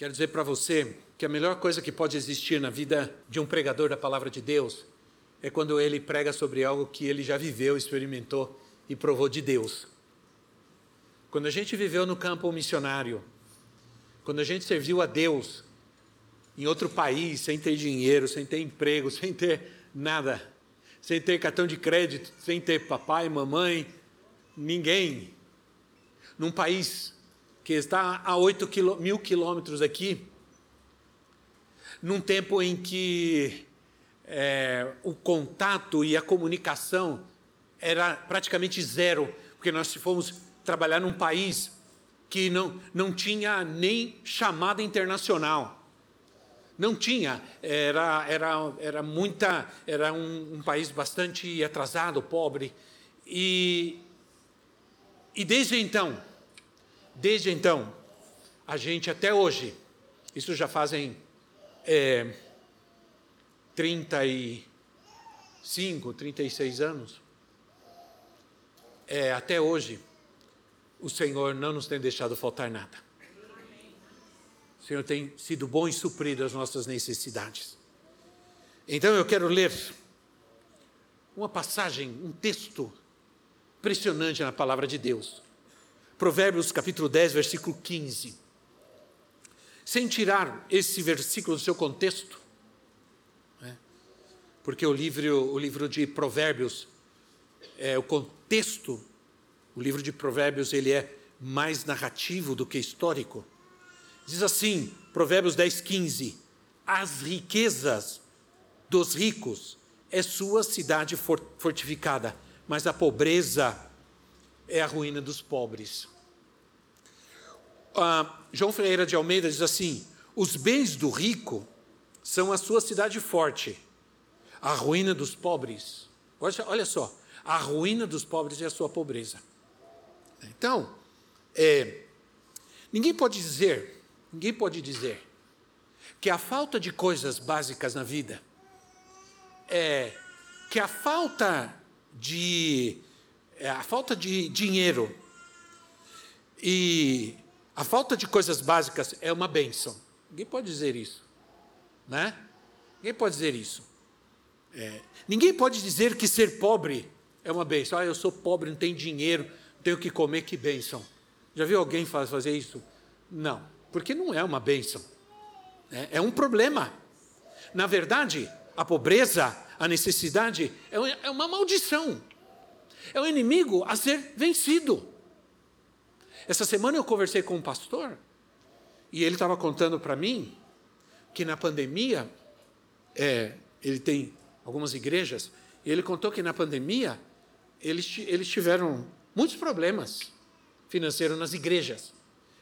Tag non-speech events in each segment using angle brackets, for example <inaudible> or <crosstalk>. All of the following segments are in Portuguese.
Quero dizer para você que a melhor coisa que pode existir na vida de um pregador da palavra de Deus é quando ele prega sobre algo que ele já viveu, experimentou e provou de Deus. Quando a gente viveu no campo missionário, quando a gente serviu a Deus em outro país, sem ter dinheiro, sem ter emprego, <laughs> sem ter nada, sem ter cartão de crédito, sem ter papai, mamãe, ninguém, num país que está a 8 mil quilômetros aqui, num tempo em que é, o contato e a comunicação era praticamente zero, porque nós fomos trabalhar num país que não, não tinha nem chamada internacional. Não tinha, era, era, era muita, era um, um país bastante atrasado, pobre. E, e desde então, desde então, a gente até hoje, isso já fazem é, 35, 36 anos, é, até hoje, o Senhor não nos tem deixado faltar nada. O Senhor tem sido bom e suprido as nossas necessidades. Então eu quero ler uma passagem, um texto impressionante na palavra de Deus. Provérbios capítulo 10, versículo 15. Sem tirar esse versículo do seu contexto, né? porque o livro, o livro de Provérbios, é, o contexto o livro de Provérbios ele é mais narrativo do que histórico. Diz assim, Provérbios 10, 15: As riquezas dos ricos é sua cidade fortificada, mas a pobreza é a ruína dos pobres. Ah, João Ferreira de Almeida diz assim: os bens do rico são a sua cidade forte, a ruína dos pobres. Olha, olha só, a ruína dos pobres é a sua pobreza. Então, é, ninguém pode dizer, ninguém pode dizer que a falta de coisas básicas na vida é que a falta de a falta de dinheiro e a falta de coisas básicas é uma benção. Ninguém pode dizer isso, né? Ninguém pode dizer isso. É, ninguém pode dizer que ser pobre é uma benção. Ah, eu sou pobre, não tenho dinheiro, tenho que comer, que bênção. Já viu alguém fazer isso? Não, porque não é uma bênção. É, é um problema. Na verdade, a pobreza, a necessidade, é, é uma maldição. É um inimigo a ser vencido. Essa semana eu conversei com um pastor e ele estava contando para mim que na pandemia, é, ele tem algumas igrejas, e ele contou que na pandemia eles, eles tiveram muitos problemas financeiros nas igrejas.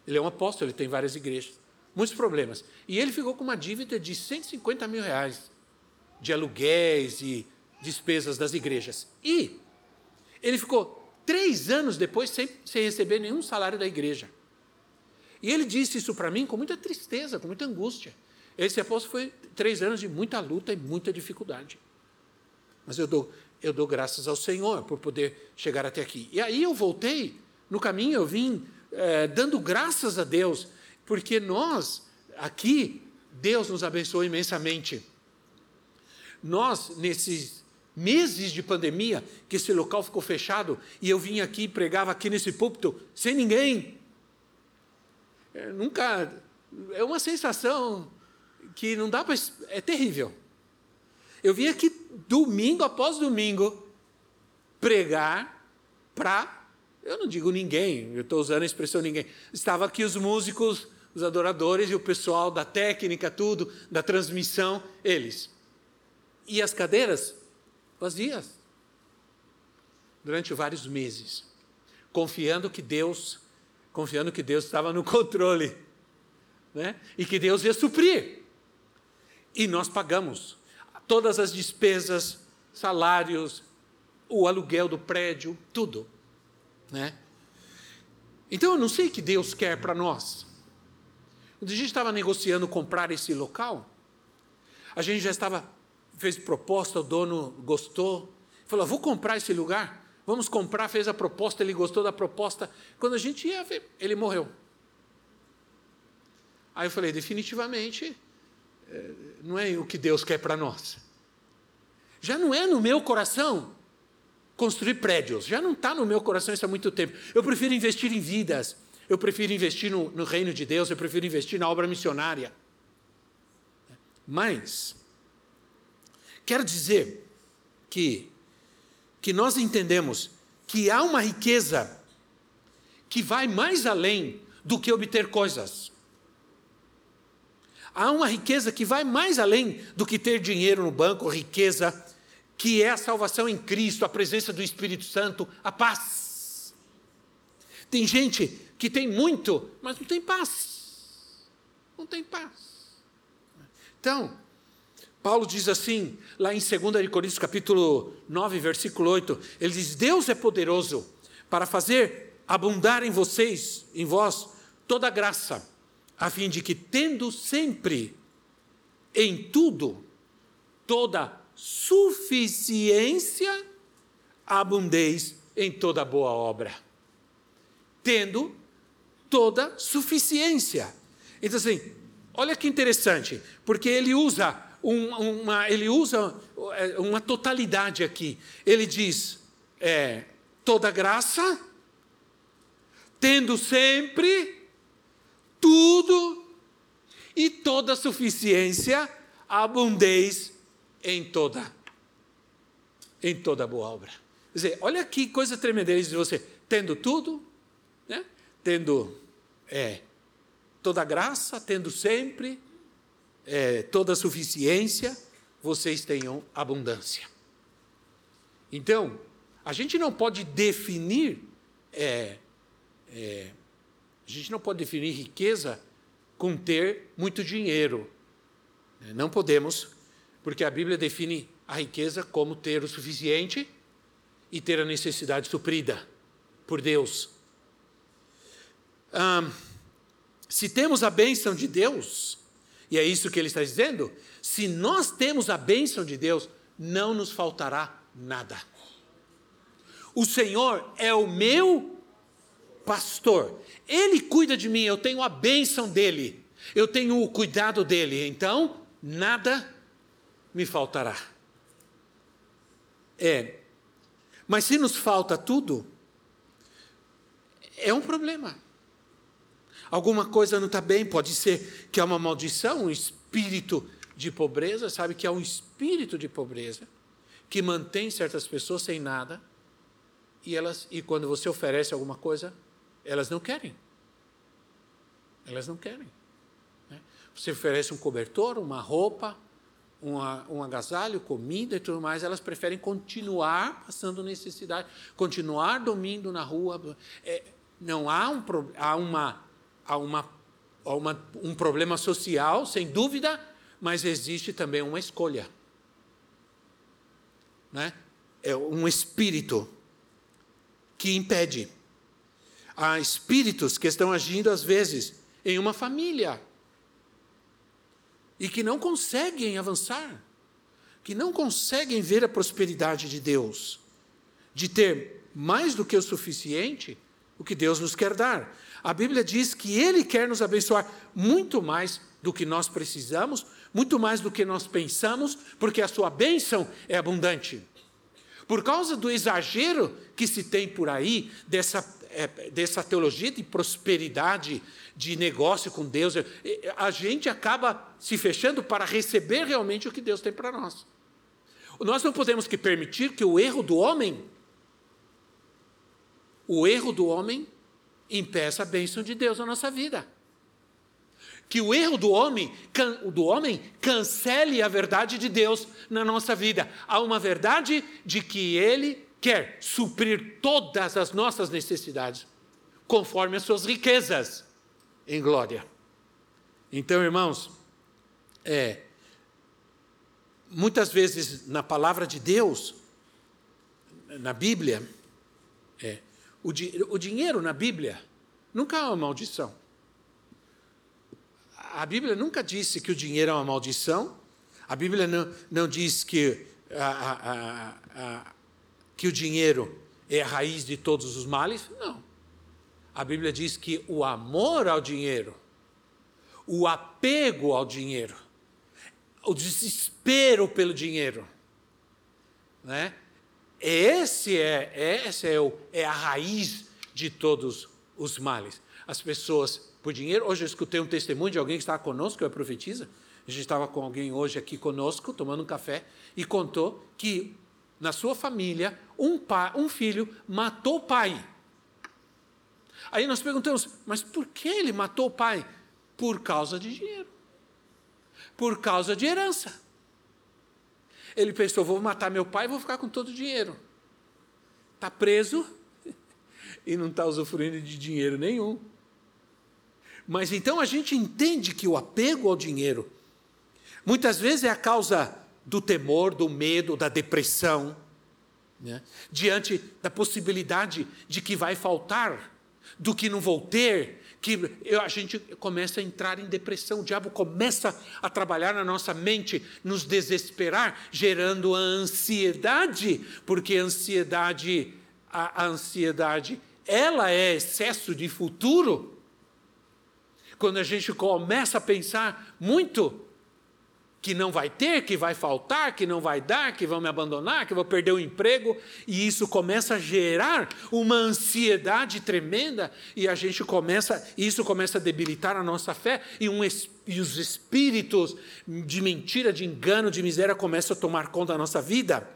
Ele é um apóstolo, ele tem várias igrejas. Muitos problemas. E ele ficou com uma dívida de 150 mil reais de aluguéis e despesas das igrejas. E ele ficou três anos depois sem, sem receber nenhum salário da igreja. E ele disse isso para mim com muita tristeza, com muita angústia. Esse apóstolo foi três anos de muita luta e muita dificuldade. Mas eu dou, eu dou graças ao Senhor por poder chegar até aqui. E aí eu voltei, no caminho eu vim é, dando graças a Deus, porque nós, aqui, Deus nos abençoou imensamente. Nós, nesses meses de pandemia, que esse local ficou fechado, e eu vim aqui, pregava aqui nesse púlpito, sem ninguém. É, nunca. É uma sensação que não dá para. É terrível. Eu vim aqui domingo após domingo pregar para, eu não digo ninguém, eu estou usando a expressão ninguém. Estava aqui os músicos, os adoradores e o pessoal da técnica, tudo, da transmissão, eles. E as cadeiras vazias. Durante vários meses, confiando que Deus, confiando que Deus estava no <laughs> controle. né? e que Deus ia suprir. E nós pagamos todas as despesas, salários, o aluguel do prédio, tudo. Né? Então eu não sei o que Deus quer para nós. Quando a gente estava negociando comprar esse local, a gente já estava, fez proposta, o dono gostou, falou: vou comprar esse lugar, vamos comprar, fez a proposta, ele gostou da proposta. Quando a gente ia ver, ele morreu. Aí eu falei: definitivamente, eh, não é o que Deus quer para nós. Já não é no meu coração construir prédios, já não está no meu coração isso há muito tempo. Eu prefiro investir em vidas, eu prefiro investir no, no reino de Deus, eu prefiro investir na obra missionária. Mas, quero dizer que, que nós entendemos que há uma riqueza que vai mais além do que obter coisas. Há uma riqueza que vai mais além do que ter dinheiro no banco, riqueza, que é a salvação em Cristo, a presença do Espírito Santo, a paz. Tem gente que tem muito, mas não tem paz. Não tem paz. Então, Paulo diz assim, lá em 2 Coríntios capítulo 9, versículo 8, ele diz: Deus é poderoso para fazer abundar em vocês, em vós, toda graça a fim de que, tendo sempre em tudo toda suficiência, abundeis em toda boa obra. Tendo toda suficiência. Então, assim, olha que interessante, porque ele usa um, uma, ele usa é, uma totalidade aqui. Ele diz: é, toda graça, tendo sempre tudo e toda suficiência, abundeis em toda, em toda boa obra. Quer dizer, olha que coisa tremenda, ele diz você, tendo tudo, né? tendo é, toda graça, tendo sempre é, toda suficiência, vocês tenham abundância. Então, a gente não pode definir é, é, a gente não pode definir riqueza com ter muito dinheiro. Não podemos, porque a Bíblia define a riqueza como ter o suficiente e ter a necessidade suprida por Deus. Se temos a bênção de Deus, e é isso que ele está dizendo, se nós temos a bênção de Deus, não nos faltará nada. O Senhor é o meu pastor. Ele cuida de mim, eu tenho a bênção dele, eu tenho o cuidado dele, então nada me faltará. É, mas se nos falta tudo, é um problema. Alguma coisa não está bem, pode ser que é uma maldição, um espírito de pobreza, sabe que é um espírito de pobreza que mantém certas pessoas sem nada e elas e quando você oferece alguma coisa, elas não querem. Elas não querem. Né? Você oferece um cobertor, uma roupa, uma, um agasalho, comida e tudo mais, elas preferem continuar passando necessidade, continuar dormindo na rua. É, não há, um, há, uma, há, uma, há uma, um problema social, sem dúvida, mas existe também uma escolha. Né? É um espírito que impede há espíritos que estão agindo, às vezes, em uma família e que não conseguem avançar, que não conseguem ver a prosperidade de Deus, de ter mais do que o suficiente o que Deus nos quer dar. A Bíblia diz que Ele quer nos abençoar muito mais do que nós precisamos, muito mais do que nós pensamos, porque a sua bênção é abundante. Por causa do exagero que se tem por aí, dessa é, dessa teologia de prosperidade, de negócio com Deus, a gente acaba se fechando para receber realmente o que Deus tem para nós. Nós não podemos que permitir que o erro do homem, o erro do homem, impeça a bênção de Deus na nossa vida. Que o erro do homem, do homem cancele a verdade de Deus na nossa vida. Há uma verdade de que Ele quer suprir todas as nossas necessidades, conforme as suas riquezas em glória. Então, irmãos, é, muitas vezes na palavra de Deus, na Bíblia, é, o, di, o dinheiro na Bíblia nunca é uma maldição. A Bíblia nunca disse que o dinheiro é uma maldição. A Bíblia não, não diz que, a, a, a, que o dinheiro é a raiz de todos os males. Não. A Bíblia diz que o amor ao dinheiro, o apego ao dinheiro, o desespero pelo dinheiro, né? Esse é, esse é, o, é a raiz de todos os males. As pessoas por dinheiro. Hoje eu escutei um testemunho de alguém que estava conosco, que é profetiza. A gente estava com alguém hoje aqui conosco, tomando um café, e contou que na sua família um, pai, um filho matou o pai. Aí nós perguntamos, mas por que ele matou o pai? Por causa de dinheiro. Por causa de herança. Ele pensou, vou matar meu pai e vou ficar com todo o dinheiro. Está preso <laughs> e não está usufruindo de dinheiro nenhum. Mas então a gente entende que o apego ao dinheiro muitas vezes é a causa do temor, do medo, da depressão, né? diante da possibilidade de que vai faltar do que não vou ter, que a gente começa a entrar em depressão, o diabo começa a trabalhar na nossa mente, nos desesperar, gerando a ansiedade, porque a ansiedade, a, ansiedade, ela é excesso de futuro. Quando a gente começa a pensar muito que não vai ter, que vai faltar, que não vai dar, que vão me abandonar, que vou perder o emprego, e isso começa a gerar uma ansiedade tremenda, e a gente começa, isso começa a debilitar a nossa fé, e, um, e os espíritos de mentira, de engano, de miséria começam a tomar conta da nossa vida.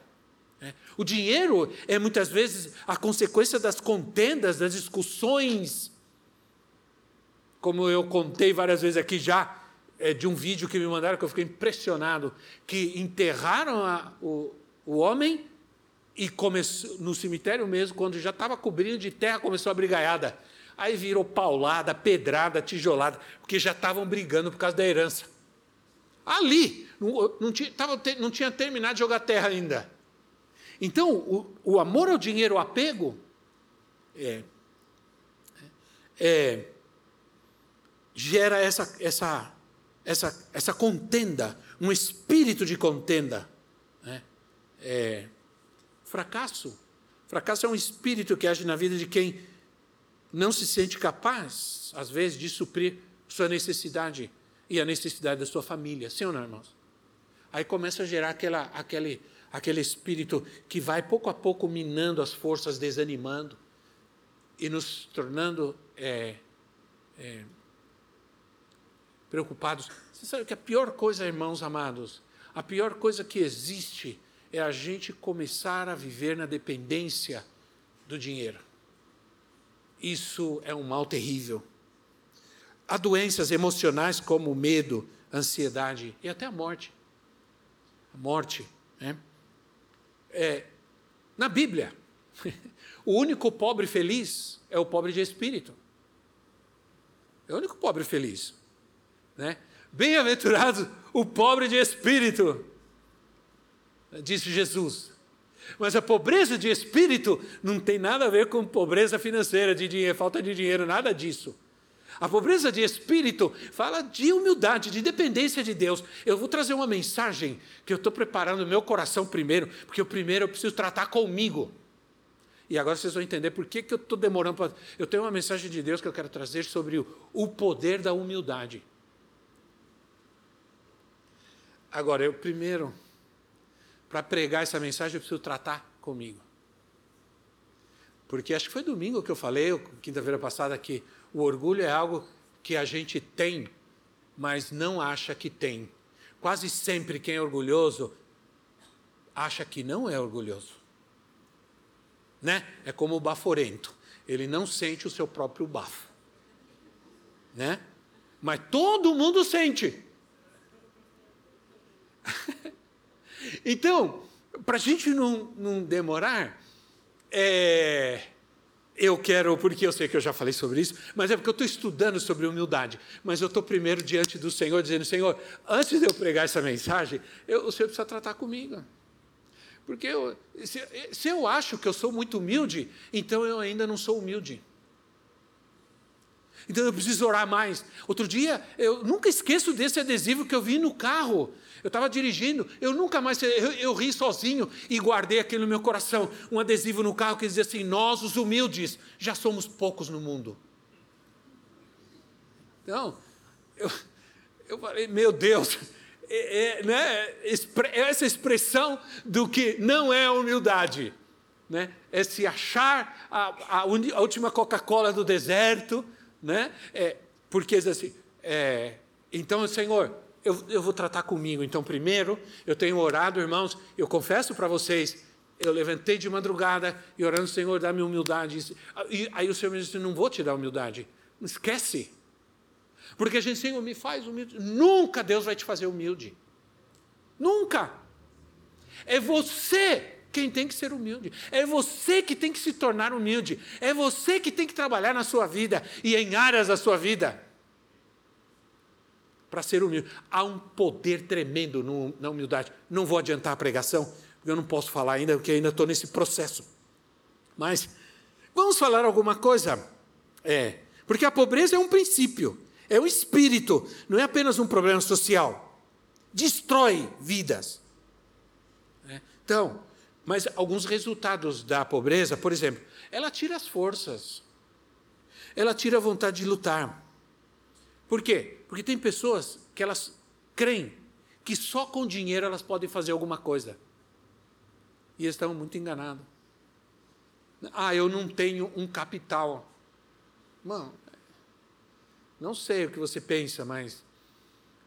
É. O dinheiro é muitas vezes a consequência das contendas, das discussões, como eu contei várias vezes aqui já, é, de um vídeo que me mandaram que eu fiquei impressionado, que enterraram a, o, o homem e começou, no cemitério mesmo, quando já estava cobrindo de terra, começou a brigaiada. Aí virou paulada, pedrada, tijolada, porque já estavam brigando por causa da herança. Ali, não, não, tinha, tava, não tinha terminado de jogar terra ainda. Então, o, o amor ao dinheiro, o apego, é, é, gera essa, essa essa, essa contenda, um espírito de contenda. Né? É, fracasso. Fracasso é um espírito que age na vida de quem não se sente capaz, às vezes, de suprir sua necessidade e a necessidade da sua família. Sim ou não, irmãos? Aí começa a gerar aquela, aquele, aquele espírito que vai pouco a pouco minando as forças, desanimando e nos tornando é, é, preocupados. Você sabe que a pior coisa, irmãos amados, a pior coisa que existe é a gente começar a viver na dependência do dinheiro. Isso é um mal terrível. Há doenças emocionais como medo, ansiedade e até a morte. A morte. Né? É, na Bíblia, <laughs> o único pobre feliz é o pobre de espírito. É o único pobre feliz. Né? Bem-aventurado o pobre de espírito, disse Jesus. Mas a pobreza de espírito não tem nada a ver com pobreza financeira, de dinheiro, falta de dinheiro, nada disso. A pobreza de espírito fala de humildade, de dependência de Deus. Eu vou trazer uma mensagem que eu estou preparando no meu coração primeiro, porque o primeiro eu preciso tratar comigo. E agora vocês vão entender por que, que eu estou demorando para. Eu tenho uma mensagem de Deus que eu quero trazer sobre o, o poder da humildade. Agora, eu primeiro, para pregar essa mensagem, eu preciso tratar comigo. Porque acho que foi domingo que eu falei, quinta-feira passada, que o orgulho é algo que a gente tem, mas não acha que tem. Quase sempre quem é orgulhoso acha que não é orgulhoso. Né? É como o baforento. Ele não sente o seu próprio bafo. Né? Mas todo mundo sente. <laughs> então, para a gente não, não demorar, é, eu quero, porque eu sei que eu já falei sobre isso, mas é porque eu estou estudando sobre humildade. Mas eu estou primeiro diante do Senhor, dizendo: Senhor, antes de eu pregar essa mensagem, eu, o Senhor precisa tratar comigo. Porque eu, se, se eu acho que eu sou muito humilde, então eu ainda não sou humilde. Então eu preciso orar mais. Outro dia, eu nunca esqueço desse adesivo que eu vi no carro. Eu estava dirigindo, eu nunca mais, eu, eu, ri sozinho e guardei aquilo no meu coração. Um adesivo no carro que dizia assim: Nós, os humildes, já somos poucos no mundo. Então, eu, eu falei: Meu Deus, é, é, né, essa expressão do que não é humildade. Né? É se achar a, a, a última Coca-Cola do deserto, né? É, porque assim, é, então, Senhor, eu, eu vou tratar comigo. Então, primeiro, eu tenho orado, irmãos, eu confesso para vocês, eu levantei de madrugada e orando, Senhor, dá-me humildade. E aí o Senhor me disse: Não vou te dar humildade. Esquece. Porque a gente, Senhor, me faz humilde. Nunca Deus vai te fazer humilde. Nunca. É você quem tem que ser humilde. É você que tem que se tornar humilde. É você que tem que trabalhar na sua vida e em áreas da sua vida para ser humilde. Há um poder tremendo no, na humildade. Não vou adiantar a pregação, porque eu não posso falar ainda, porque ainda estou nesse processo. Mas vamos falar alguma coisa? É, porque a pobreza é um princípio, é um espírito, não é apenas um problema social. Destrói vidas. É, então, mas alguns resultados da pobreza, por exemplo, ela tira as forças, ela tira a vontade de lutar. Por quê? Porque tem pessoas que elas creem que só com dinheiro elas podem fazer alguma coisa. E estão muito enganados. Ah, eu não tenho um capital. Mano, não sei o que você pensa, mas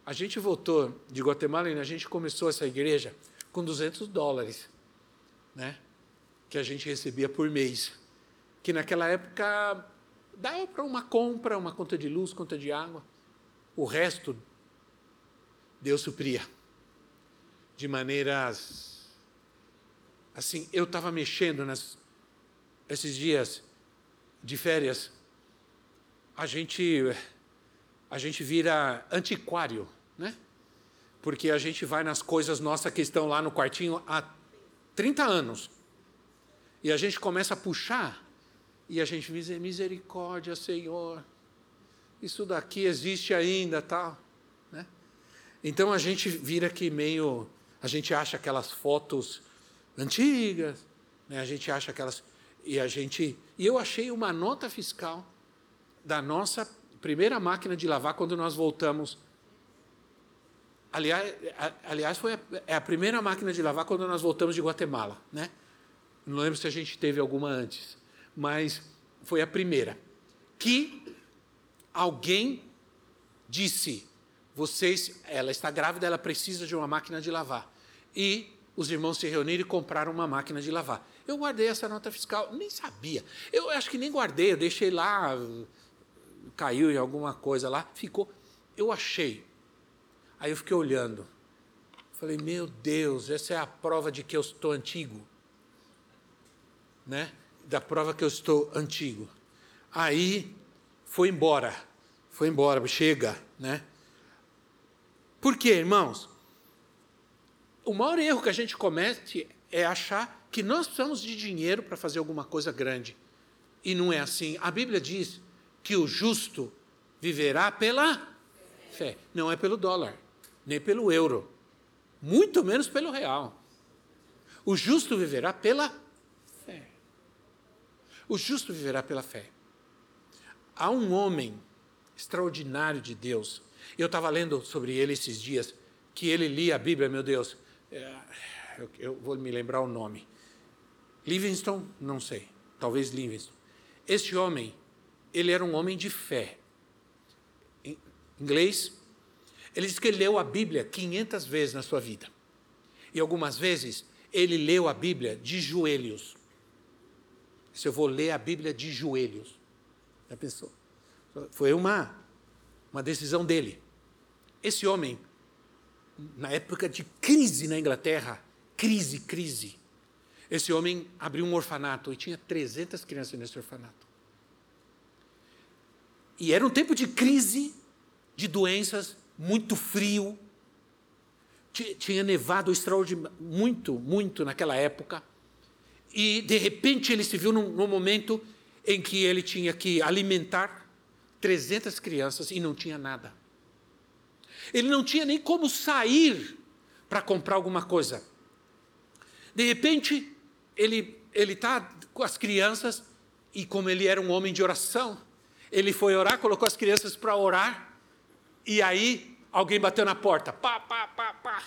a gente voltou de Guatemala e a gente começou essa igreja com 200 dólares né, que a gente recebia por mês, que naquela época dava para uma compra, uma conta de luz, conta de água. O resto Deus supria de maneiras assim. Eu estava mexendo nas esses dias de férias. A gente a gente vira antiquário, né? Porque a gente vai nas coisas nossas que estão lá no quartinho há 30 anos. E a gente começa a puxar, e a gente diz: misericórdia, Senhor, isso daqui existe ainda, tal. Né? Então a gente vira aqui meio. A gente acha aquelas fotos antigas, né? a gente acha aquelas. E a gente. E eu achei uma nota fiscal da nossa primeira máquina de lavar quando nós voltamos Aliás, aliás foi a, é a primeira máquina de lavar quando nós voltamos de Guatemala, né? Não lembro se a gente teve alguma antes, mas foi a primeira. Que alguém disse: vocês, ela está grávida, ela precisa de uma máquina de lavar. E os irmãos se reuniram e compraram uma máquina de lavar. Eu guardei essa nota fiscal, nem sabia. Eu acho que nem guardei, eu deixei lá, caiu em alguma coisa lá, ficou. Eu achei Aí eu fiquei olhando. Falei, meu Deus, essa é a prova de que eu estou antigo. Né? Da prova que eu estou antigo. Aí foi embora. Foi embora, chega, né? Por quê, irmãos? O maior erro que a gente comete é achar que nós precisamos de dinheiro para fazer alguma coisa grande. E não é assim. A Bíblia diz que o justo viverá pela fé, não é pelo dólar nem pelo euro, muito menos pelo real. O justo viverá pela fé. O justo viverá pela fé. Há um homem extraordinário de Deus. Eu estava lendo sobre ele esses dias, que ele lia a Bíblia, meu Deus. É, eu, eu vou me lembrar o nome. Livingston? Não sei. Talvez Livingston. Este homem, ele era um homem de fé. Em inglês, ele diz que ele leu a Bíblia 500 vezes na sua vida. E algumas vezes ele leu a Bíblia de joelhos. Se eu vou ler a Bíblia de joelhos. Foi uma, uma decisão dele. Esse homem, na época de crise na Inglaterra, crise, crise, esse homem abriu um orfanato e tinha 300 crianças nesse orfanato. E era um tempo de crise, de doenças, muito frio. Tinha nevado extraordinariamente, muito, muito naquela época. E, de repente, ele se viu num, num momento em que ele tinha que alimentar 300 crianças e não tinha nada. Ele não tinha nem como sair para comprar alguma coisa. De repente, ele ele está com as crianças e como ele era um homem de oração, ele foi orar, colocou as crianças para orar e aí alguém bateu na porta, pá, pá, pá, pá.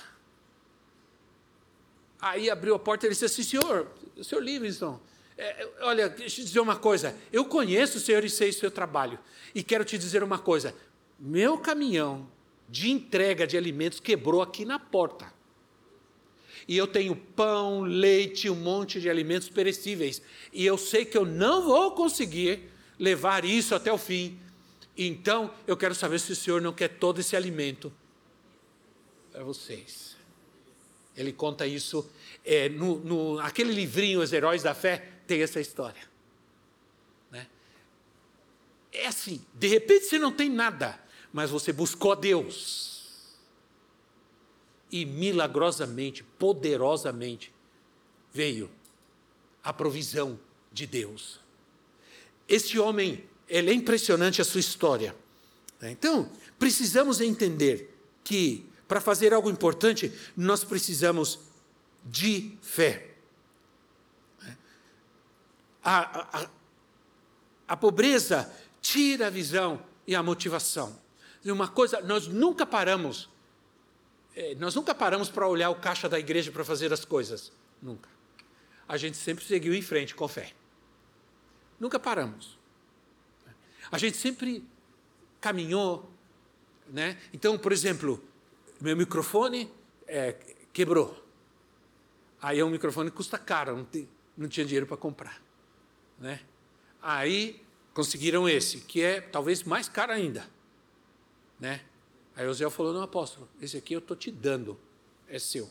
Aí abriu a porta e ele disse assim, senhor, senhor Livingston, é, olha, deixa eu dizer uma coisa, eu conheço o senhor e sei o seu trabalho, e quero te dizer uma coisa, meu caminhão de entrega de alimentos quebrou aqui na porta. E eu tenho pão, leite, um monte de alimentos perecíveis. E eu sei que eu não vou conseguir levar isso até o fim. Então, eu quero saber se o senhor não quer todo esse alimento para vocês. Ele conta isso é, no, no aquele livrinho Os Heróis da Fé tem essa história. Né? É assim, de repente você não tem nada, mas você buscou a Deus. E milagrosamente, poderosamente, veio a provisão de Deus. Este homem, ele é impressionante a sua história. Né? Então, precisamos entender que para fazer algo importante, nós precisamos de fé. A, a, a pobreza tira a visão e a motivação. Uma coisa, nós nunca paramos, é, nós nunca paramos para olhar o caixa da igreja para fazer as coisas. Nunca. A gente sempre seguiu em frente com fé. Nunca paramos. A gente sempre caminhou. Né? Então, por exemplo, meu microfone é, quebrou. Aí é um microfone que custa caro, não, tem, não tinha dinheiro para comprar. Né? Aí conseguiram esse, que é talvez mais caro ainda. Né? Aí o Zé falou, não, apóstolo, esse aqui eu estou te dando, é seu.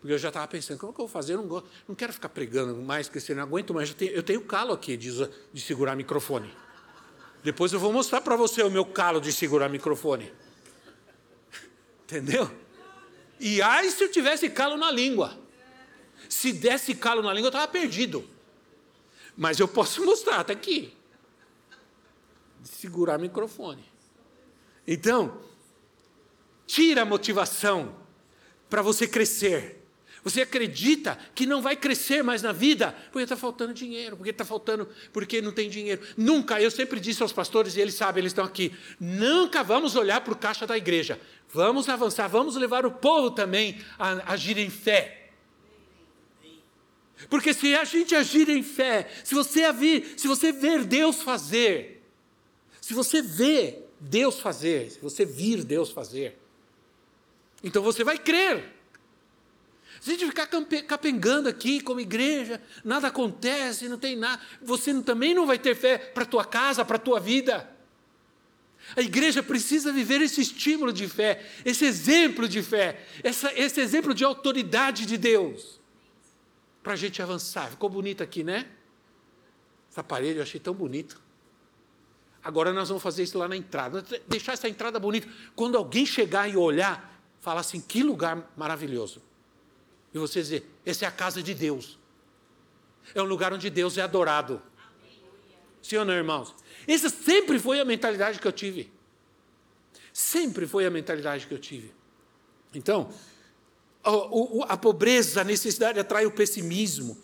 Porque eu já estava pensando, como que eu vou fazer? Eu não, gosto, não quero ficar pregando mais, porque eu não aguento mais. Eu tenho, eu tenho calo aqui de, de segurar microfone. Depois eu vou mostrar para você o meu calo de segurar microfone. <laughs> Entendeu? E aí se eu tivesse calo na língua. Se desse calo na língua, eu estava perdido. Mas eu posso mostrar, está aqui. Segurar o microfone. Então, tira a motivação para você crescer. Você acredita que não vai crescer mais na vida porque está faltando dinheiro, porque está faltando, porque não tem dinheiro. Nunca, eu sempre disse aos pastores, e eles sabem, eles estão aqui, nunca vamos olhar para o caixa da igreja. Vamos avançar, vamos levar o povo também a agir em fé. Porque se a gente agir em fé, se você, vir, se você ver Deus fazer, se você vê Deus fazer, se você vir Deus fazer, então você vai crer. Se a gente ficar capengando aqui como igreja, nada acontece, não tem nada, você também não vai ter fé para a tua casa, para a tua vida. A igreja precisa viver esse estímulo de fé, esse exemplo de fé, essa, esse exemplo de autoridade de Deus, para a gente avançar. Ficou bonito aqui, né? Essa parede eu achei tão bonito. Agora nós vamos fazer isso lá na entrada, deixar essa entrada bonita. Quando alguém chegar e olhar, falar assim: que lugar maravilhoso. E você dizer: essa é a casa de Deus. É um lugar onde Deus é adorado. Sim ou não, irmãos? Essa sempre foi a mentalidade que eu tive. Sempre foi a mentalidade que eu tive. Então, a, pobreza, a necessidade atrai o pessimismo,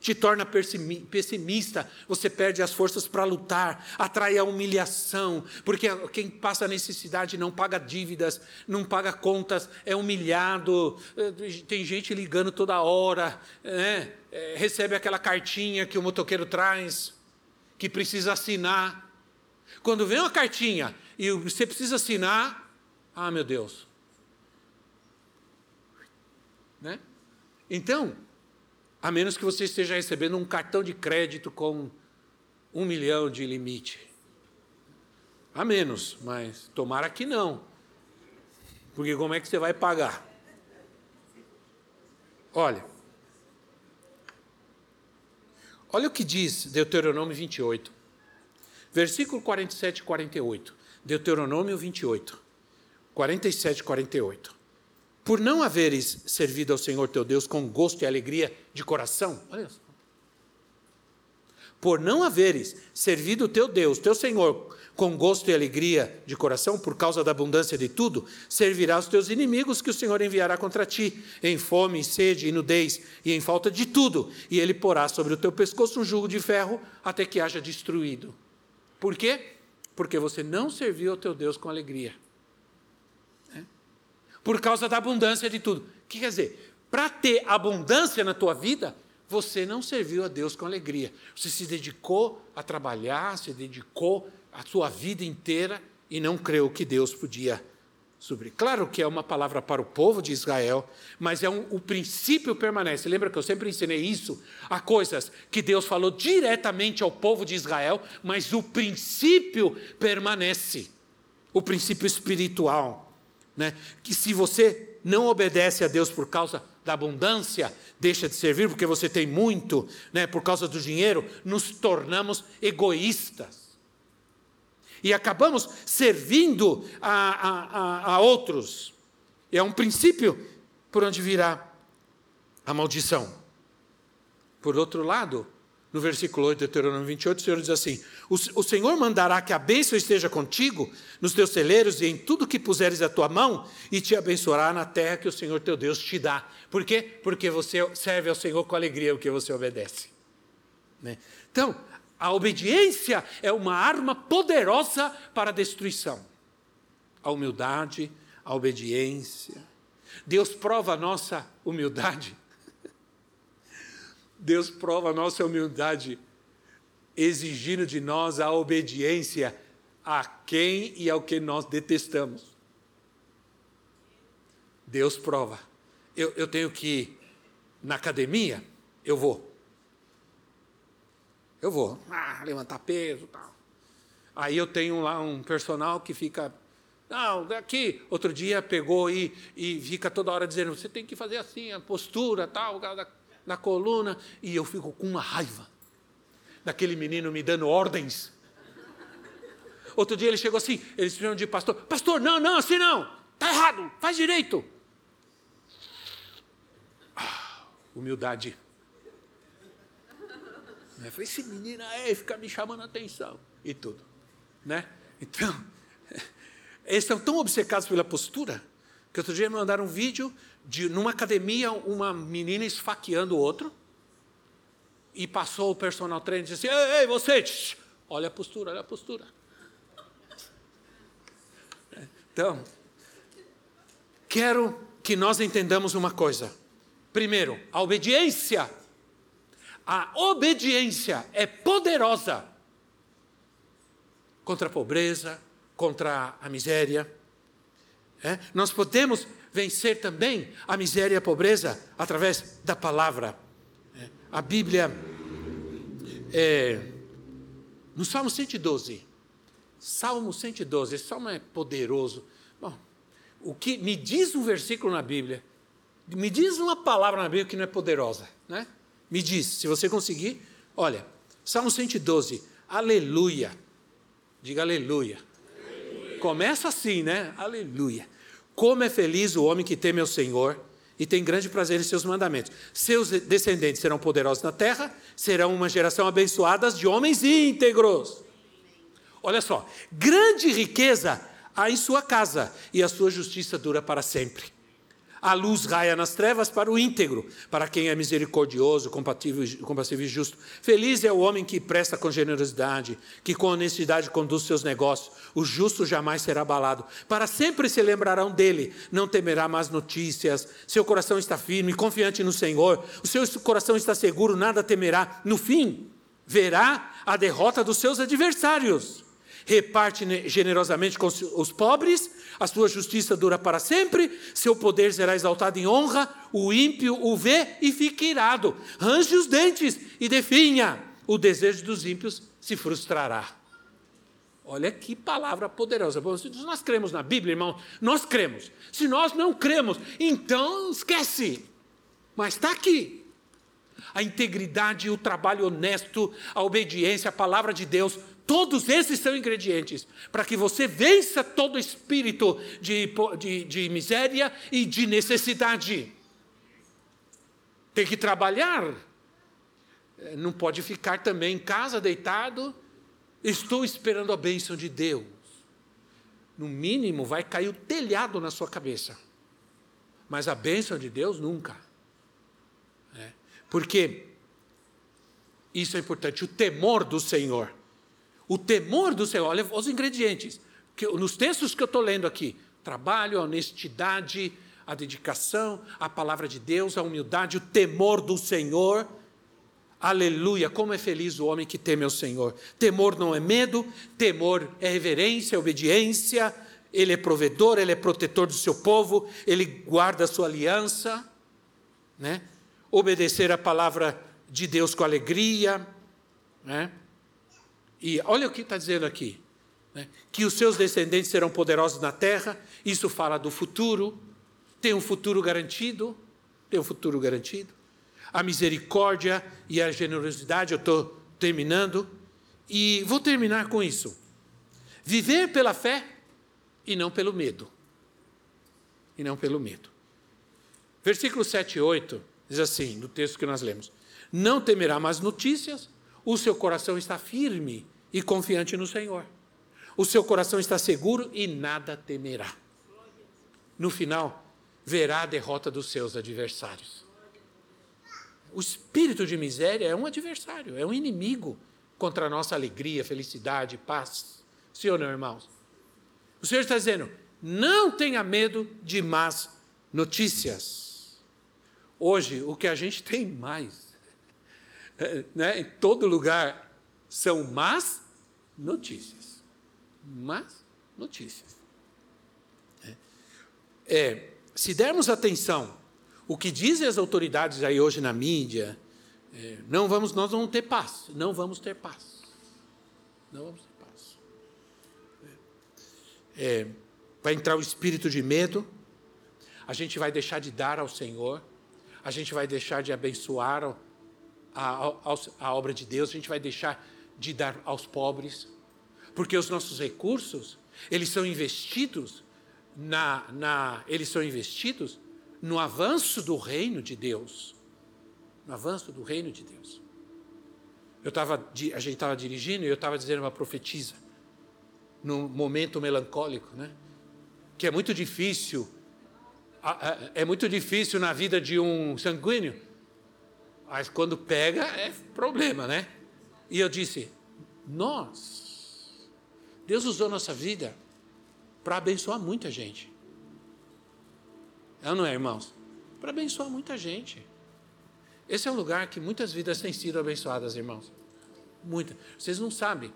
te torna pessimista, você perde as forças para lutar, atrai a humilhação, porque quem passa necessidade não paga dívidas, não paga contas, é humilhado, eh, tem gente ligando toda hora, né? recebe aquela cartinha que o motoqueiro traz, que precisa assinar. Quando vem uma cartinha e você precisa assinar, ah, meu Deus. Né? Então, a menos que você esteja recebendo um cartão de crédito com um milhão de limite. A menos, mas tomara que não. Porque como é que você vai pagar? Olha. Olha o que diz Deuteronômio 28. Versículo 47 e 48. Deuteronômio 28. 47 e 48. Por não haveres servido ao Senhor teu Deus com gosto e alegria de coração. Olha só. Por não haveres servido o teu Deus, teu Senhor, com gosto e alegria de coração, por causa da abundância de tudo, servirá aos teus inimigos que o Senhor enviará contra ti, em fome, em sede, em nudez e em falta de tudo, e ele porá sobre o teu pescoço um jugo de ferro até que haja destruído. Por quê? Porque você não serviu ao teu Deus com alegria. Por causa da abundância de tudo. O que quer dizer? Para ter abundância na tua vida, você não serviu a Deus com alegria. Você se dedicou a trabalhar, se dedicou a sua vida inteira e não creu que Deus podia suprir. Claro que é uma palavra para o povo de Israel, mas é um, o princípio permanece. Lembra que eu sempre ensinei isso? Há coisas que Deus falou diretamente ao povo de Israel, mas o princípio permanece. O princípio espiritual. Né? Que se você não obedece a Deus por causa da abundância, deixa de servir porque você tem muito, né? por causa do dinheiro, nos tornamos egoístas e acabamos servindo a, a, a, a outros. É um princípio por onde virá a maldição. Por outro lado, no versículo 8 de Deuteronômio 28, o Senhor diz assim: o, Senhor mandará que a bênção esteja contigo nos teus celeiros e em tudo que puseres a tua mão, e te abençoará na terra que o Senhor teu Deus te dá. Por quê? Porque você serve ao Senhor com alegria o que você obedece. Né? Então, a obediência é uma arma poderosa para a destruição. A humildade, a obediência. Deus prova a nossa humildade. Deus prova a nossa humildade, exigindo de nós a obediência a quem e ao que nós detestamos. Deus prova. Eu, eu tenho que ir na academia, eu vou. Eu vou ah, levantar peso tal. Aí eu tenho lá um personal que fica. Não, daqui. Outro dia pegou e, e fica toda hora dizendo: você tem que fazer assim, a postura tal, da coluna. E eu fico com uma raiva daquele menino me dando ordens. Outro dia ele chegou assim, eles precisam de pastor. Pastor, não, não, assim não. Está errado, faz direito. Ah, humildade. Eu falei, esse menino aí fica me chamando a atenção e tudo. Né? Então, <laughs> eles estão tão obcecados pela postura que outro dia me mandaram um vídeo de numa academia uma menina esfaqueando o outro e passou o personal trainer e disse assim, ei, ei você, olha a postura, olha a postura. Então, quero que nós entendamos uma coisa. Primeiro, a obediência a obediência é poderosa contra a pobreza, contra a miséria. É? Nós podemos vencer também a miséria e a pobreza através da palavra. A Bíblia, é, no Salmo 112, Salmo 112, esse salmo é poderoso. Bom, o que me diz um versículo na Bíblia, me diz uma palavra na Bíblia que não é poderosa, né? Me diz, se você conseguir, olha, Salmo 112, aleluia. Diga aleluia. aleluia. Começa assim, né? Aleluia. Como é feliz o homem que teme ao Senhor e tem grande prazer em seus mandamentos. Seus descendentes serão poderosos na terra, serão uma geração abençoada de homens íntegros. Olha só, grande riqueza há em sua casa e a sua justiça dura para sempre. A luz raia nas trevas para o íntegro, para quem é misericordioso, compassivo e justo. Feliz é o homem que presta com generosidade, que com honestidade conduz seus negócios. O justo jamais será abalado. Para sempre se lembrarão dele, não temerá más notícias. Seu coração está firme, confiante no Senhor. O seu coração está seguro, nada temerá. No fim, verá a derrota dos seus adversários reparte generosamente com os pobres, a sua justiça dura para sempre, seu poder será exaltado em honra, o ímpio o vê e fica irado, range os dentes e definha, o desejo dos ímpios se frustrará. Olha que palavra poderosa. Nós cremos na Bíblia, irmão, nós cremos. Se nós não cremos, então esquece. Mas está aqui. A integridade, o trabalho honesto, a obediência, a palavra de Deus Todos esses são ingredientes para que você vença todo espírito de, de, de miséria e de necessidade. Tem que trabalhar. É, não pode ficar também em casa deitado. Estou esperando a bênção de Deus. No mínimo, vai cair o telhado na sua cabeça. Mas a bênção de Deus nunca. É. Porque isso é importante, o temor do Senhor. O temor do Senhor, olha os ingredientes. Que, nos textos que eu estou lendo aqui: trabalho, a honestidade, a dedicação, a palavra de Deus, a humildade, o temor do Senhor. Aleluia, como é feliz o homem que teme ao Senhor. Temor não é medo, temor é reverência, é obediência. Ele é provedor, ele é protetor do seu povo, ele guarda a sua aliança, né? Obedecer a palavra de Deus com alegria, né? E olha o que está dizendo aqui: né? que os seus descendentes serão poderosos na terra, isso fala do futuro, tem um futuro garantido, tem um futuro garantido. A misericórdia e a generosidade, eu estou terminando, e vou terminar com isso. Viver pela fé e não pelo medo. E não pelo medo. Versículo 7 e 8 diz assim, no texto que nós lemos: Não temerá mais notícias, o seu coração está firme e confiante no Senhor. O seu coração está seguro e nada temerá. No final, verá a derrota dos seus adversários. O espírito de miséria é um adversário, é um inimigo contra a nossa alegria, felicidade, paz. Ou não, irmãos? O Senhor está dizendo: não tenha medo de más notícias. Hoje, o que a gente tem mais, né, em todo lugar, são más notícias. Más notícias. É, é se dermos atenção o que dizem as autoridades aí hoje na mídia, é, não vamos, nós vamos ter paz, não vamos ter paz, não vamos ter paz. É, é, vai entrar o espírito de medo, a gente vai deixar de dar ao Senhor, a gente vai deixar de abençoar a, a, a obra de Deus, a gente vai deixar de dar aos pobres, porque os nossos recursos eles são investidos na, na, eles são investidos no avanço do reino de Deus. No avanço do reino de Deus. Eu tava, a gente estava dirigindo e eu estava dizendo uma profetisa, num momento melancólico, né? que é muito difícil, é muito difícil na vida de um sanguíneo, mas quando pega é problema, né? E eu disse: nós, Deus usou nossa vida para abençoar muita gente. É ou não é, irmãos? Para abençoar muita gente. Esse é um lugar que muitas vidas têm sido abençoadas, irmãos. Muitas. Vocês não sabem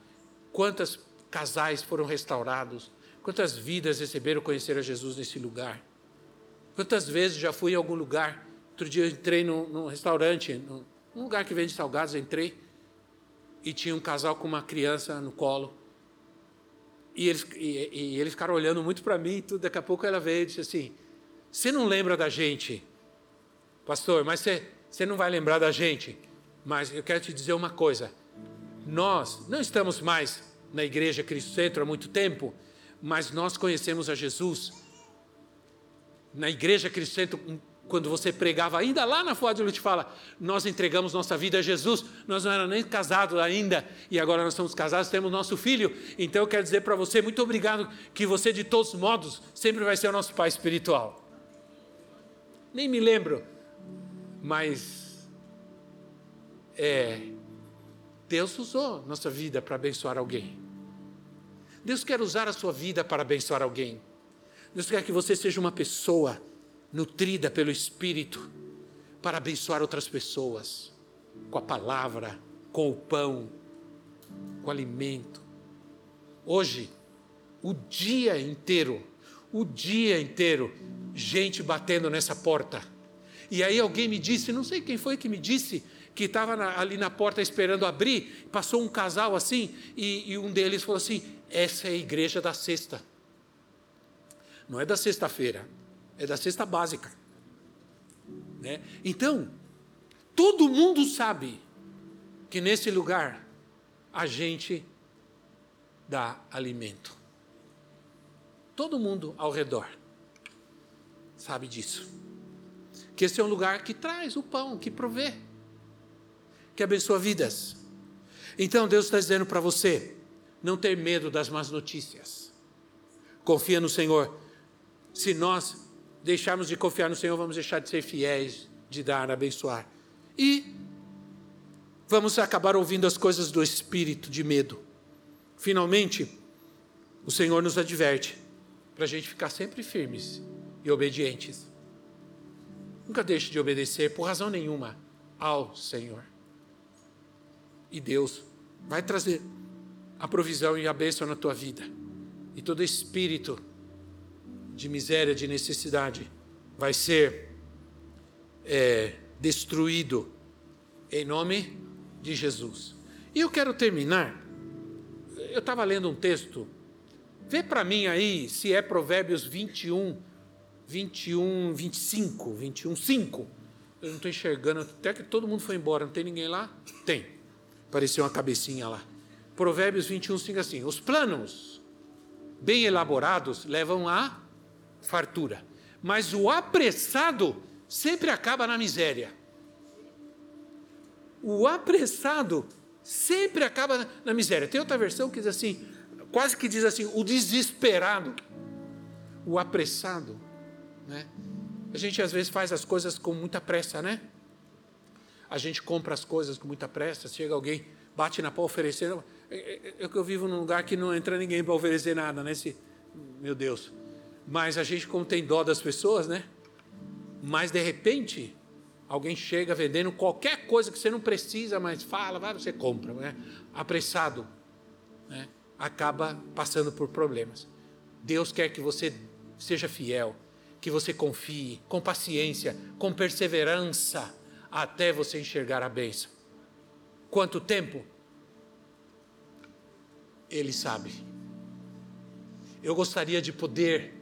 quantos casais foram restaurados, quantas vidas receberam conhecer a Jesus nesse lugar. Quantas vezes já fui em algum lugar. Outro dia eu entrei num, num restaurante, num, lugar que vende salgados, entrei e tinha um casal com uma criança no colo. E eles, e, e eles ficaram olhando muito para mim e tudo. Daqui a pouco ela veio e disse assim: Você não lembra da gente, pastor, mas você, você não vai lembrar da gente. Mas eu quero te dizer uma coisa: nós não estamos mais na igreja Cristo Centro há muito tempo, mas nós conhecemos a Jesus. Na igreja Cristo Centro, quando você pregava ainda lá na Foa de Lute fala, nós entregamos nossa vida a Jesus, nós não éramos nem casados ainda, e agora nós somos casados, temos nosso filho. Então eu quero dizer para você, muito obrigado, que você de todos modos sempre vai ser o nosso pai espiritual. Nem me lembro, mas é, Deus usou nossa vida para abençoar alguém. Deus quer usar a sua vida para abençoar alguém. Deus quer que você seja uma pessoa nutrida pelo Espírito, para abençoar outras pessoas, com a palavra, com o pão, com o alimento. Hoje, o dia inteiro, o dia inteiro, gente batendo nessa porta. E aí alguém me disse, não sei quem foi que me disse, que estava ali na porta esperando abrir, passou um casal assim, e, e um deles falou assim: essa é a igreja da sexta. Não é da sexta-feira, é da cesta básica. Né? Então, todo mundo sabe que nesse lugar a gente dá alimento. Todo mundo ao redor sabe disso. Que esse é um lugar que traz o pão, que provê, que abençoa vidas. Então Deus está dizendo para você: não ter medo das más notícias. Confia no Senhor. Se nós deixarmos de confiar no Senhor, vamos deixar de ser fiéis, de dar, abençoar. E vamos acabar ouvindo as coisas do espírito de medo. Finalmente, o Senhor nos adverte para a gente ficar sempre firmes e obedientes. Nunca deixe de obedecer por razão nenhuma ao Senhor. E Deus vai trazer a provisão e a bênção na tua vida. E todo espírito de miséria, de necessidade, vai ser é, destruído em nome de Jesus. E eu quero terminar. Eu estava lendo um texto. Vê para mim aí se é Provérbios 21, 21, 25, 21, 5. Eu não estou enxergando, até que todo mundo foi embora. Não tem ninguém lá? Tem. Apareceu uma cabecinha lá. Provérbios 21, 5 assim: Os planos bem elaborados levam a fartura, mas o apressado sempre acaba na miséria. O apressado sempre acaba na miséria. Tem outra versão que diz assim, quase que diz assim, o desesperado, o apressado, né? A gente às vezes faz as coisas com muita pressa, né? A gente compra as coisas com muita pressa, chega alguém, bate na porta oferecendo. É, é, é que eu vivo num lugar que não entra ninguém para oferecer nada, né? Se, meu Deus. Mas a gente, como tem dó das pessoas, né? Mas de repente, alguém chega vendendo qualquer coisa que você não precisa, mas fala, vai, você compra, né? Apressado, né? Acaba passando por problemas. Deus quer que você seja fiel, que você confie, com paciência, com perseverança, até você enxergar a bênção. Quanto tempo? Ele sabe. Eu gostaria de poder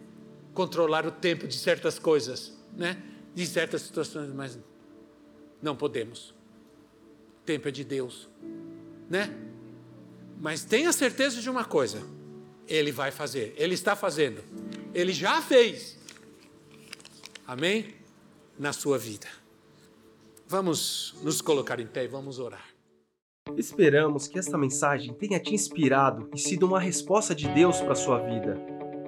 controlar o tempo de certas coisas, né? De certas situações, mas não podemos. O tempo é de Deus, né? Mas tenha certeza de uma coisa: Ele vai fazer, Ele está fazendo, Ele já fez. Amém? Na sua vida. Vamos nos colocar em pé e vamos orar. Esperamos que esta mensagem tenha te inspirado e sido uma resposta de Deus para a sua vida.